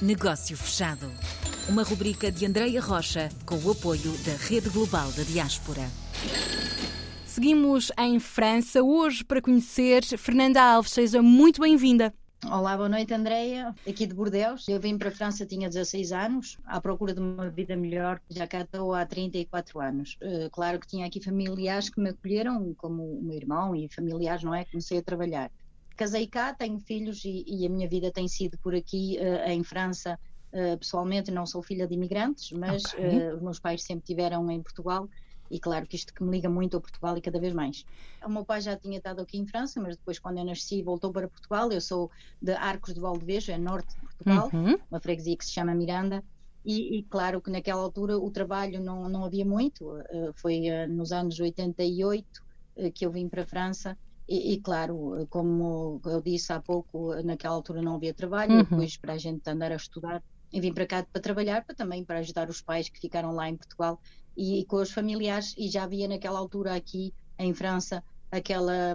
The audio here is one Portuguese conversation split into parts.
Negócio Fechado. Uma rubrica de Andreia Rocha com o apoio da Rede Global da Diaspora. Seguimos em França hoje para conhecer Fernanda Alves. Seja muito bem-vinda. Olá, boa noite, Andreia. Aqui de Bordeaux. Eu vim para a França, tinha 16 anos, à procura de uma vida melhor. Já cá estou há 34 anos. Uh, claro que tinha aqui familiares que me acolheram, como o meu irmão e familiares, não é? Comecei a trabalhar. Casei cá, tenho filhos e, e a minha vida tem sido por aqui, uh, em França. Uh, pessoalmente, não sou filha de imigrantes, mas okay. os meus pais sempre tiveram em Portugal e claro que isto que me liga muito a Portugal e cada vez mais. O meu pai já tinha estado aqui em França, mas depois, quando eu nasci, voltou para Portugal. Eu sou de Arcos de Valdevejo, é norte de Portugal, uhum. uma freguesia que se chama Miranda. E, e, claro que naquela altura o trabalho não, não havia muito. Uh, foi uh, nos anos 88 uh, que eu vim para a França. E, e, claro, como eu disse há pouco, naquela altura não havia trabalho. Uhum. Depois, para a gente andar a estudar, e vim para cá para trabalhar, para também para ajudar os pais que ficaram lá em Portugal e, e com os familiares, e já havia naquela altura aqui em França aquela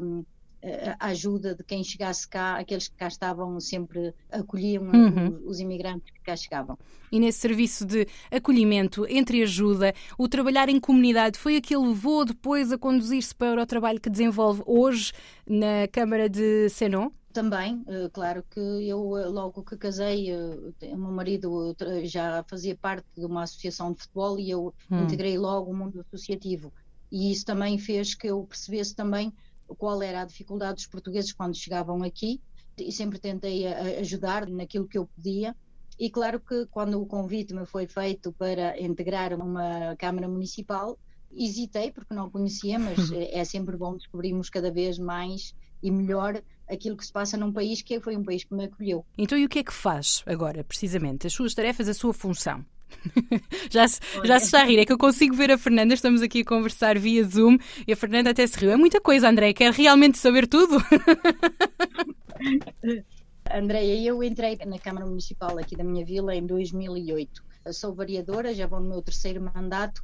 uh, ajuda de quem chegasse cá, aqueles que cá estavam sempre acolhiam uhum. os, os, imigrantes que cá chegavam. E nesse serviço de acolhimento, entre ajuda, o trabalhar em comunidade foi aquele levou depois a conduzir-se para o trabalho que desenvolve hoje na Câmara de Senon? Também, eh, claro que eu eh, logo que casei, eh, o meu marido já fazia parte de uma associação de futebol e eu hum. integrei logo o mundo associativo. E isso também fez que eu percebesse também qual era a dificuldade dos portugueses quando chegavam aqui e sempre tentei ajudar naquilo que eu podia. E claro que quando o convite me foi feito para integrar uma Câmara Municipal, hesitei porque não conhecia, mas é sempre bom descobrirmos cada vez mais e melhor aquilo que se passa num país que foi um país que me acolheu. Então, e o que é que faz agora, precisamente? As suas tarefas, a sua função? já, se, já se está a rir, é que eu consigo ver a Fernanda, estamos aqui a conversar via Zoom e a Fernanda até se riu. É muita coisa, André, quer realmente saber tudo? Andréia, eu entrei na Câmara Municipal aqui da minha vila em 2008. Eu sou variadora, já vou no meu terceiro mandato.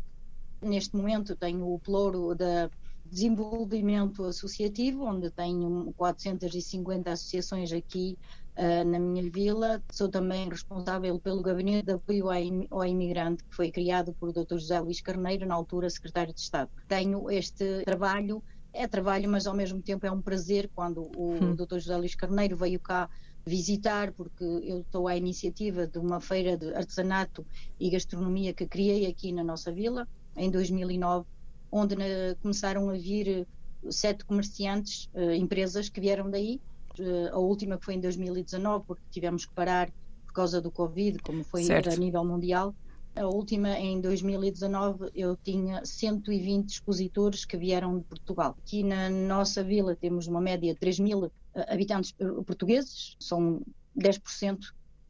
Neste momento tenho o ploro da desenvolvimento associativo, onde tenho 450 associações aqui uh, na minha vila. Sou também responsável pelo Gabinete de Apoio ao Imigrante, que foi criado por Dr. José Luís Carneiro, na altura secretário de Estado. Tenho este trabalho, é trabalho, mas ao mesmo tempo é um prazer quando o hum. Dr. José Luís Carneiro veio cá visitar, porque eu estou à iniciativa de uma feira de artesanato e gastronomia que criei aqui na nossa vila, em 2009 onde começaram a vir sete comerciantes, uh, empresas que vieram daí. Uh, a última que foi em 2019, porque tivemos que parar por causa do Covid, como foi certo. a nível mundial. A última, em 2019, eu tinha 120 expositores que vieram de Portugal. Aqui na nossa vila temos uma média de 3 mil habitantes portugueses, são 10%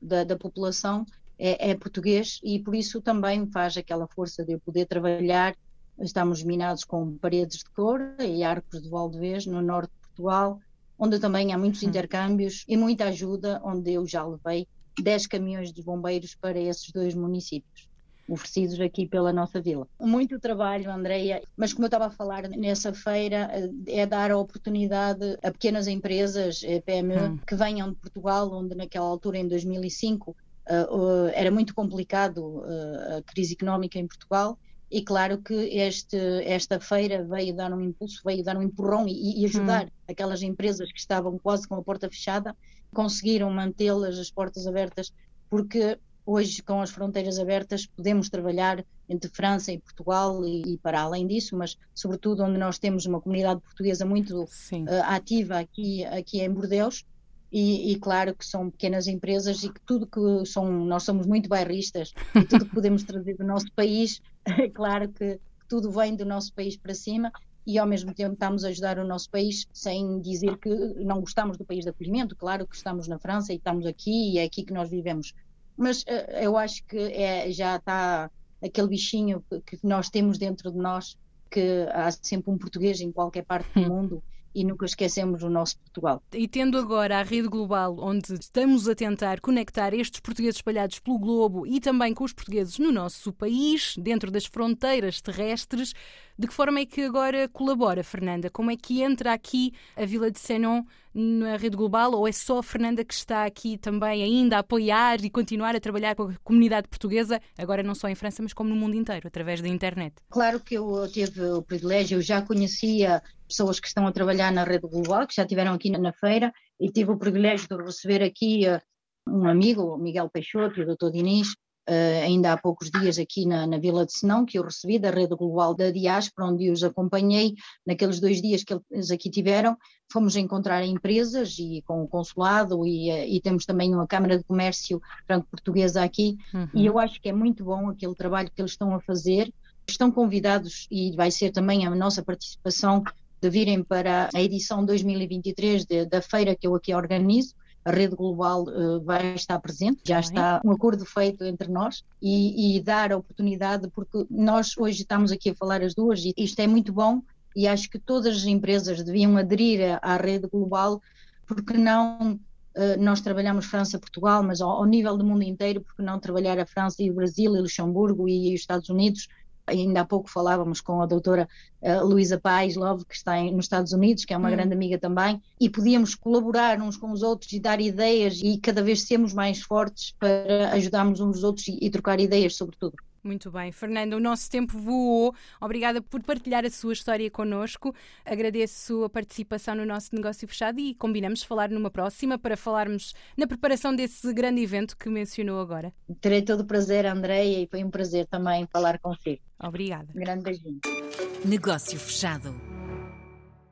da, da população é, é português e por isso também faz aquela força de eu poder trabalhar Estamos minados com paredes de cor e arcos de Valdevez, no norte de Portugal, onde também há muitos hum. intercâmbios e muita ajuda, onde eu já levei 10 caminhões de bombeiros para esses dois municípios oferecidos aqui pela nossa vila. Muito trabalho, Andreia, mas como eu estava a falar nessa feira, é dar a oportunidade a pequenas empresas, eh, PME, hum. que venham de Portugal, onde naquela altura, em 2005, eh, era muito complicado eh, a crise económica em Portugal e claro que este, esta feira veio dar um impulso, veio dar um empurrão e, e ajudar hum. aquelas empresas que estavam quase com a porta fechada, conseguiram mantê-las as portas abertas, porque hoje com as fronteiras abertas podemos trabalhar entre França e Portugal e, e para além disso, mas sobretudo onde nós temos uma comunidade portuguesa muito uh, ativa aqui, aqui em Bordeaux, e, e, claro que são pequenas empresas e que tudo que são, nós somos muito bairristas e tudo que podemos trazer do nosso país, é claro que tudo vem do nosso país para cima e ao mesmo tempo estamos a ajudar o nosso país sem dizer que não gostamos do país de acolhimento, claro que estamos na França e estamos aqui e é aqui que nós vivemos, mas uh, eu acho que é, já está aquele bichinho que, que nós temos dentro de nós que há sempre um português em qualquer parte do mundo e nunca esquecemos o nosso Portugal. E tendo agora a rede global, onde estamos a tentar conectar estes portugueses espalhados pelo globo e também com os portugueses no nosso país, dentro das fronteiras terrestres, De que forma é que agora colabora, Fernanda? Como é que entra aqui a Vila de Senon na rede global ou é só a Fernanda que está aqui também ainda a apoiar e continuar a trabalhar com a comunidade portuguesa, agora não só em França, mas como no mundo inteiro, através da internet? Claro que eu tive o privilégio, eu já conhecia pessoas que estão a trabalhar na rede global, que já estiveram aqui na feira, e tive o privilégio de receber aqui eh, um amigo, o Miguel Peixoto e o Dr. Diniz, Uh, ainda há poucos dias aqui na, na, Vila de Senão, que eu recebi da Rede Global da Diáspora, onde os acompanhei naqueles dois dias que eles aqui tiveram. Fomos encontrar empresas e com o consulado e, uh, e temos também uma Câmara de Comércio franco-portuguesa aqui uhum. e eu acho que é muito bom aquele trabalho que eles estão a fazer. Estão convidados e vai ser também a nossa participação de virem para a edição 2023 de, da feira que eu aqui organizo a rede global uh, vai estar presente, já está um acordo feito entre nós e, e, dar a oportunidade, porque nós hoje estamos aqui a falar as duas e isto é muito bom e acho que todas as empresas deviam aderir à rede global, porque não uh, nós trabalhamos França-Portugal, mas ao, nível do mundo inteiro, porque não trabalhar a França e o Brasil e Luxemburgo e os Estados Unidos ainda há pouco falávamos com a doutora uh, Luísa Pais Love, que está em, nos Estados Unidos, que é uma hum. grande amiga também, e podíamos colaborar uns com os outros e dar ideias e cada vez sermos mais fortes para ajudarmos uns aos outros e, e trocar ideias sobre tudo. Muito bem, Fernando, o nosso tempo voou. Obrigada por partilhar a sua história connosco. Agradeço a participação no nosso negócio fechado e combinamos falar numa próxima para falarmos na preparação desse grande evento que mencionou agora. Terei todo o prazer, Andréia, e foi um prazer também falar consigo. Obrigada. Um grande beijinho. Negócio fechado.